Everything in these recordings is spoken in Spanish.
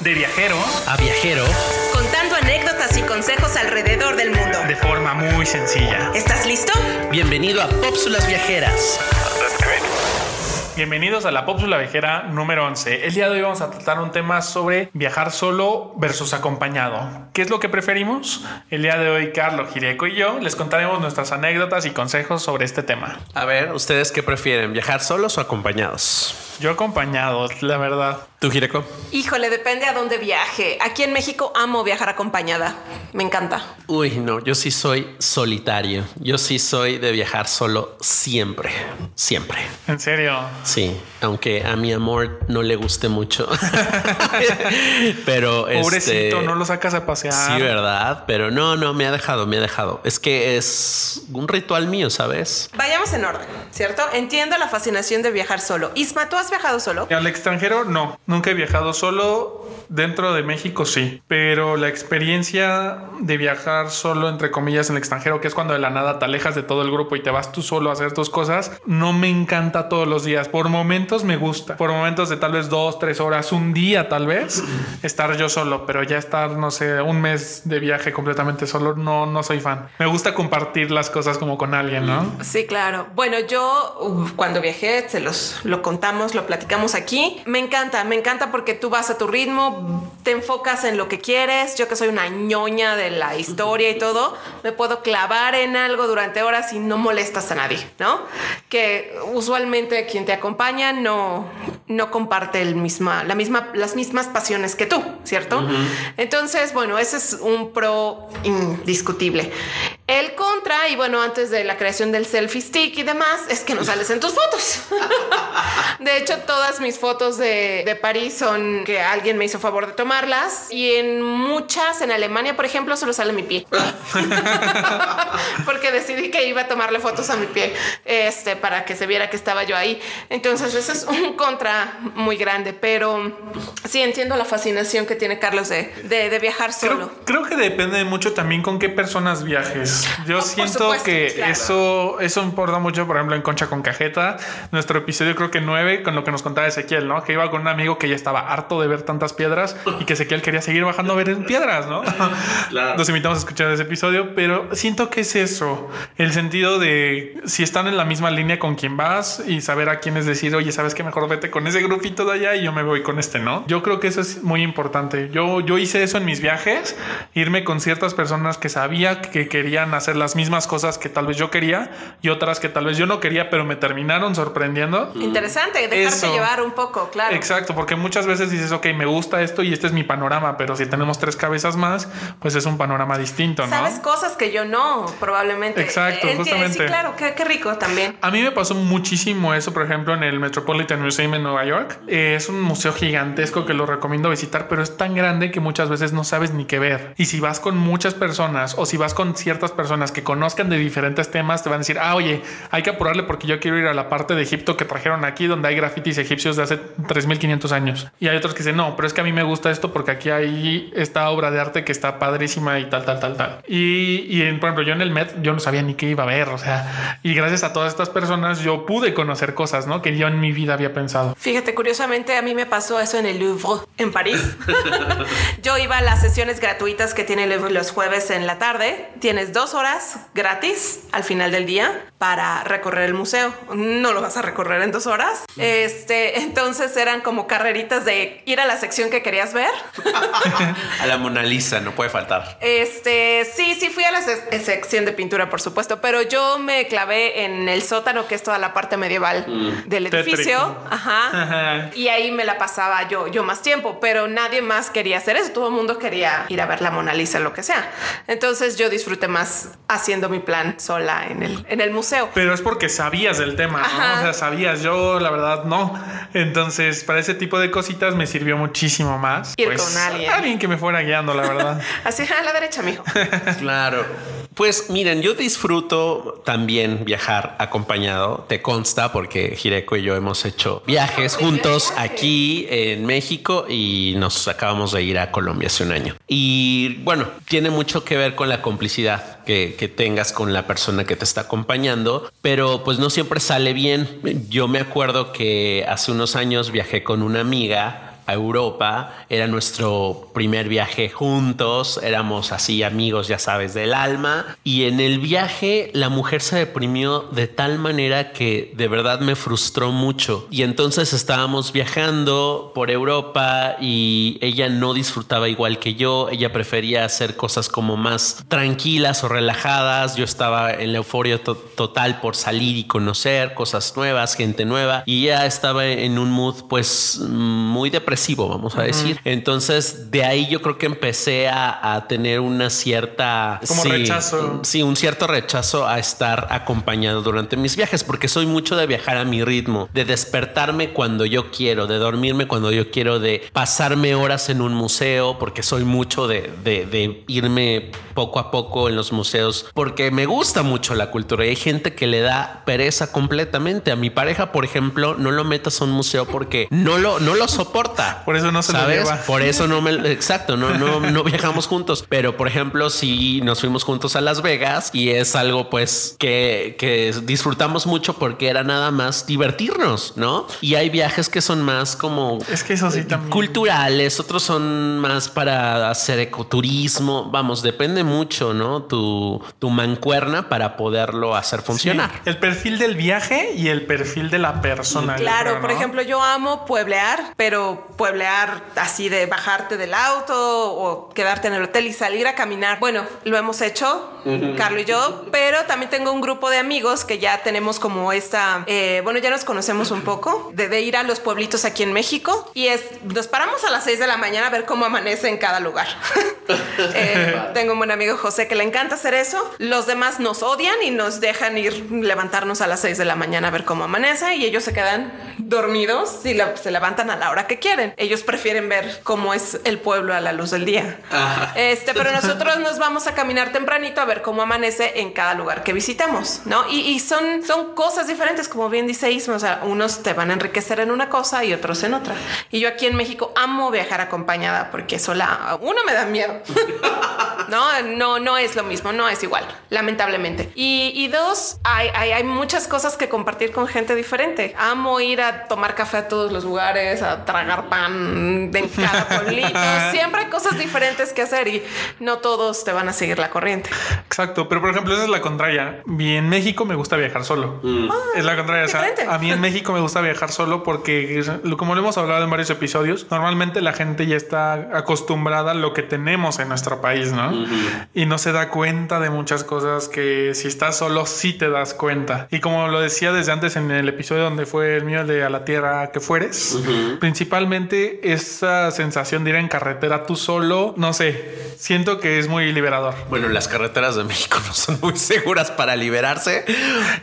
De viajero a viajero, contando anécdotas y consejos alrededor del mundo. de forma muy sencilla. ¿Estás listo? bienvenido a Pópsulas Viajeras. Bienvenidos a la Pópsula Viajera número 11. El día de hoy vamos a tratar un tema sobre viajar solo versus acompañado. ¿Qué es lo que preferimos? El día de hoy Carlos Gireco y yo les contaremos nuestras anécdotas y consejos sobre este tema. A ver, ¿ustedes qué prefieren? ¿Viajar solos o acompañados? Yo acompañado, la verdad. ¿Tú, Gireco? Híjole, depende a dónde viaje. Aquí en México amo viajar acompañada. Me encanta. Uy, no, yo sí soy solitario. Yo sí soy de viajar solo siempre. Siempre. En serio. Sí, aunque a mi amor no le guste mucho. Pero Pobrecito, este, no lo sacas a pasear. Sí, verdad, pero no, no, me ha dejado, me ha dejado. Es que es un ritual mío, ¿sabes? Vayamos en orden, ¿cierto? Entiendo la fascinación de viajar solo. Isma, ¿tú has viajado solo? Al extranjero no, nunca he viajado solo. Dentro de México sí, pero la experiencia de viajar solo, entre comillas, en el extranjero, que es cuando de la nada te alejas de todo el grupo y te vas tú solo a hacer tus cosas, no me encanta todos los días. Por momentos me gusta, por momentos de tal vez dos, tres horas, un día tal vez, estar yo solo, pero ya estar, no sé, un mes de viaje completamente solo, no, no soy fan. Me gusta compartir las cosas como con alguien, ¿no? Sí, claro. Bueno, yo cuando viajé, se los lo contamos, lo platicamos aquí. Me encanta, me encanta porque tú vas a tu ritmo, te enfocas en lo que quieres. Yo que soy una ñoña de la historia y todo, me puedo clavar en algo durante horas y no molestas a nadie, ¿no? Que usualmente quien te acompaña no, no comparte el misma, la misma, las mismas pasiones que tú, ¿cierto? Entonces, bueno, ese es un pro indiscutible. El y bueno, antes de la creación del selfie stick y demás, es que no sales en tus fotos. de hecho, todas mis fotos de, de París son que alguien me hizo favor de tomarlas y en muchas, en Alemania, por ejemplo, solo sale mi pie. Porque decidí que iba a tomarle fotos a mi pie este, para que se viera que estaba yo ahí. Entonces, ese es un contra muy grande, pero sí entiendo la fascinación que tiene Carlos de, de, de viajar solo. Creo, creo que depende mucho también con qué personas viajes. Yo siento supuesto, que claro. eso, eso importa mucho, por ejemplo, en Concha con Cajeta, nuestro episodio creo que nueve, con lo que nos contaba Ezequiel, ¿no? Que iba con un amigo que ya estaba harto de ver tantas piedras y que Ezequiel quería seguir bajando a ver piedras, ¿no? Nos invitamos a escuchar ese episodio, pero siento que es eso, el sentido de si están en la misma línea con quien vas y saber a quién es decir, oye, sabes que mejor vete con ese grupito de allá y yo me voy con este, ¿no? Yo creo que eso es muy importante. Yo, yo hice eso en mis viajes, irme con ciertas personas que sabía que querían hacer las mismas cosas que tal vez yo quería y otras que tal vez yo no quería, pero me terminaron sorprendiendo. Interesante, dejarte Eso. llevar un poco, claro. Exacto, porque muchas veces dices, ok, me gusta esto y este es mi panorama, pero si tenemos tres cabezas más, pues es un panorama distinto, ¿no? Sabes cosas que yo no, probablemente. Exacto, Enti- justamente. Sí, claro, qué, qué rico también. A mí me pasó muchísimo eso, por ejemplo, en el Metropolitan Museum en Nueva York. Eh, es un museo gigantesco que lo recomiendo visitar, pero es tan grande que muchas veces no sabes ni qué ver. Y si vas con muchas personas o si vas con ciertas personas que conozcan de diferentes temas, te van a decir, ah, oye, hay que apurarle porque yo quiero ir a la parte de Egipto que trajeron aquí, donde hay grafitis egipcios de hace 3500 años. Y hay otros que dicen, no, pero es que a mí me gusta esto porque aquí hay esta obra de arte que está padrísima y tal, tal, tal, tal. Y, y en, por ejemplo, yo en el Met, yo no sabía ni qué iba a ver, o sea, y gracias a todas estas personas yo pude conocer cosas, ¿no? Que yo en mi vida había pensado. Fíjate, curiosamente a mí me pasó eso en el Louvre, en París. Yo iba a las sesiones gratuitas que tiene el Louvre los jueves en la tarde. Tienes dos horas gratis al final del día para recorrer el museo. No lo vas a recorrer en dos horas. Este, entonces eran como carreritas de ir a la sección que querías ver. A la Mona Lisa, no puede faltar. Este, sí, sí fui a la se- sección de pintura, por supuesto, pero yo me clavé en el sótano, que es toda la parte medieval del Tétrico. edificio. Ajá. Ajá. Y ahí me la pasaba yo, yo más tiempo, pero nadie más quería hacer eso. Todo el mundo quería ir a ver la Mona Lisa, lo que sea. Entonces yo disfruté más haciendo mi plan sola en el, en el museo. Pero es porque sabías del tema, ¿no? O sea, sabías, yo la verdad no. Entonces, para ese tipo de cositas me sirvió muchísimo más. Ir con alguien. Alguien que me fuera guiando, la verdad. Así a la derecha, mijo. Claro. Pues miren, yo disfruto también viajar acompañado, te consta, porque Jireko y yo hemos hecho viajes juntos aquí en México y nos acabamos de ir a Colombia hace un año. Y bueno, tiene mucho que ver con la complicidad que, que tengas con la persona que te está acompañando, pero pues no siempre sale bien. Yo me acuerdo que hace unos años viajé con una amiga Europa. Era nuestro primer viaje juntos, éramos así amigos, ya sabes, del alma. Y en el viaje la mujer se deprimió de tal manera que de verdad me frustró mucho. Y entonces estábamos viajando por Europa y ella no disfrutaba igual que yo, ella prefería hacer cosas como más tranquilas o relajadas, yo estaba en la euforia total por salir y conocer cosas nuevas, gente nueva, y ella estaba en un mood pues muy depresivo, vamos a decir. Entonces de ahí yo creo que empecé a, tener una cierta... Como rechazo. Sí, un cierto rechazo a estar acompañado durante mis viajes, porque soy mucho de viajar a mi ritmo, de despertarme cuando yo quiero, de dormirme cuando yo quiero, de pasarme horas en un museo, porque soy mucho de, de irme poco a poco en los museos, porque me gusta mucho la cultura y hay gente que le da pereza completamente. A mi pareja, por ejemplo, no lo metas a un museo porque no lo, no lo soporta. Por eso no se ¿sabes? lo lleva. Por eso no me... Exacto, no, no, no viajamos juntos. Pero, por ejemplo, si nos fuimos juntos a Las Vegas y es algo pues que, que disfrutamos mucho porque era nada más divertirnos, ¿no? Y hay viajes que son más como... Es que eso sí también. Culturales, otros son más para hacer ecoturismo. Vamos, depende mucho, ¿no? Tu, tu mancuerna para poderlo hacer funcionar. el perfil del viaje y el perfil de la persona. Claro, por ejemplo, yo amo pueblear, pero pueblear así de bajarte del auto o quedarte en el hotel y salir a caminar. Bueno, lo hemos hecho, Carlos y yo, pero también tengo un grupo de amigos que ya tenemos como esta, eh, bueno, ya nos conocemos un poco, de, de, ir a los pueblitos aquí en México y es, nos paramos a las 6 de la mañana a ver cómo amanece en cada lugar. eh, tengo un buen amigo José que le encanta hacer eso. Los demás nos odian y nos dejan ir levantarnos a las 6 de la mañana a ver cómo amanece y ellos se quedan dormidos y se levantan a la hora que quieren. Ellos prefieren ver cómo es el pueblo a la luz del día. Este, pero nosotros nos vamos a caminar tempranito a ver cómo amanece en cada lugar que visitamos, ¿no? Y, son, son cosas diferentes, como bien dice Isma, o sea, unos te van a enriquecer en una cosa y otros en otra. Y yo aquí en México amo viajar acompañada porque sola, uno me da miedo. no, no, no es lo mismo, no es igual, lamentablemente. Y, dos, hay, hay, hay muchas cosas que compartir con gente diferente. Amo ir a tomar café a todos los lugares, a tragar pan de cada pueblito. Siempre hay cosas diferentes que hacer y no todos te van a seguir la corriente. Exacto, pero por ejemplo, esa es la contraria. Y en México me gusta viajar solo. Mm. es la contraria. a mí en México me gusta viajar solo porque, como lo hemos hablado en varios episodios, normalmente la gente ya está acostumbrada a lo que tenemos en nuestro país, ¿no? Y no se da cuenta de muchas cosas que si estás solo sí te das cuenta. Y como lo decía desde antes en el episodio donde fue el mío de a la tierra que fueres, principalmente esa sensación de ir en carretera tú solo, no sé, siento que es muy liberador. Bueno, las carreteras de México no son muy seguras para liberarse,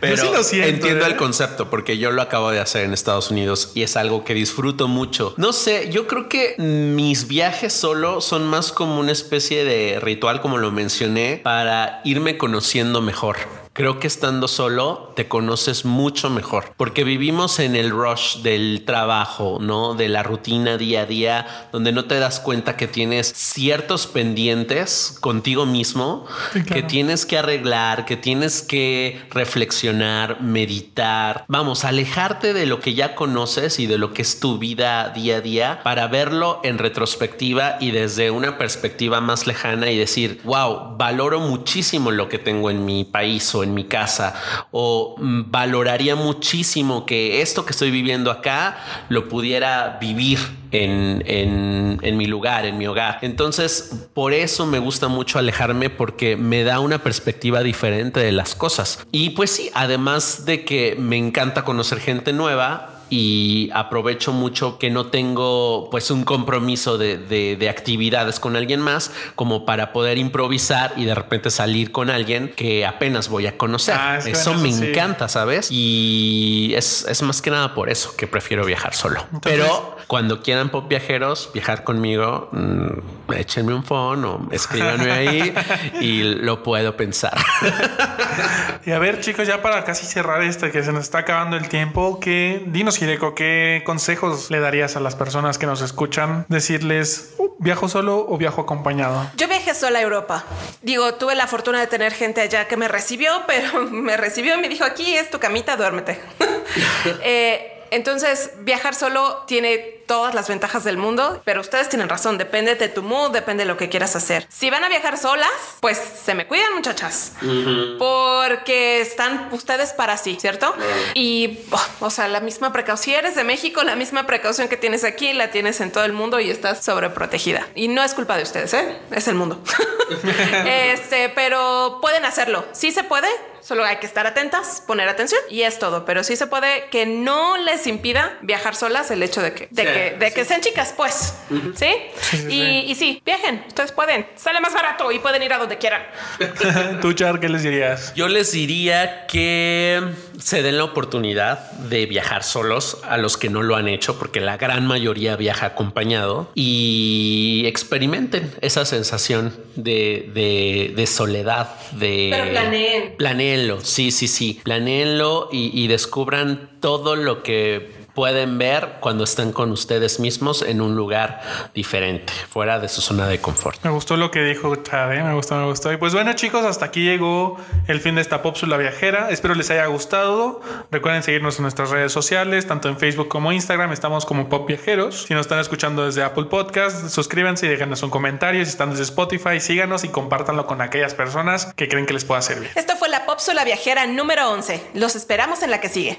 pero sí lo siento, entiendo el ¿eh? concepto porque yo lo acabo de hacer en Estados Unidos y es algo que disfruto mucho. No sé, yo creo que mis viajes solo son más como una especie de ritual, como lo mencioné, para irme conociendo mejor. Creo que estando solo te conoces mucho mejor porque vivimos en el rush del trabajo, ¿no? De la rutina día a día, donde no te das cuenta que tienes ciertos pendientes contigo mismo que tienes que arreglar, que tienes que reflexionar, meditar. Vamos, alejarte de lo que ya conoces y de lo que es tu vida día a día para verlo en retrospectiva y desde una perspectiva más lejana y decir, wow, valoro muchísimo lo que tengo en mi país o en mi casa o mm, valoraría muchísimo que esto que estoy viviendo acá lo pudiera vivir en, en, mi lugar, en mi hogar. Entonces, por eso me gusta mucho alejarme porque me da una perspectiva diferente de las cosas. Y pues sí, además de que me encanta conocer gente nueva, y aprovecho mucho que no tengo pues un compromiso de, de, actividades con alguien más como para poder improvisar y de repente salir con alguien que apenas voy a conocer. Ah, eso me encanta, ¿sabes? Y es, es, más que nada por eso que prefiero viajar solo. Pero cuando quieran pop viajeros viajar conmigo, mmm, échenme un phone o escríbanme ahí y lo puedo pensar. y a ver chicos, ya para casi cerrar este que se nos está acabando el tiempo, que dinos Hireko, ¿qué consejos le darías a las personas que nos escuchan? Decirles, uh, ¿viajo solo o viajo acompañado? Yo viajé sola a Europa. Digo, tuve la fortuna de tener gente allá que me recibió, pero me recibió y me dijo, aquí es tu camita, duérmete. eh, entonces, viajar solo tiene todas las ventajas del mundo, pero ustedes tienen razón, depende de tu mood, depende de lo que quieras hacer. Si van a viajar solas, pues se me cuidan muchachas, porque están ustedes para sí, ¿cierto? Y, oh, o sea, la misma precaución, si eres de México, la misma precaución que tienes aquí, la tienes en todo el mundo y estás sobreprotegida. Y no es culpa de ustedes, ¿eh? Es el mundo. este, pero pueden hacerlo. Sí se puede, Solo hay que estar atentas, poner atención y es todo. Pero sí se puede que no les impida viajar solas el hecho de que, de que, de que sean chicas, pues. ¿Sí? y, y, sí, viajen. Ustedes pueden. Sale más barato y pueden ir a donde quieran. ¿Tú, Char, qué les dirías? Yo les diría que se den la oportunidad de viajar solos a los que no lo han hecho, porque la gran mayoría viaja acompañado y experimenten esa sensación de, de, de soledad, de... Pero planeen. Planeen sí, sí, sí. Planeenlo y, y descubran todo lo que pueden ver cuando están con ustedes mismos en un lugar diferente, fuera de su zona de confort. Me gustó lo que dijo Chad, ¿eh? me gustó, me gustó. Y pues bueno chicos, hasta aquí llegó el fin de esta pópsula viajera. Espero les haya gustado. Recuerden seguirnos en nuestras redes sociales, tanto en Facebook como Instagram. Estamos como Pop Viajeros. Si nos están escuchando desde Apple Podcast, suscríbanse y déjenos un comentario. Si están desde Spotify, síganos y compártanlo con aquellas personas que creen que les pueda servir. Esto fue la pópsula viajera número 11. Los esperamos en la que sigue.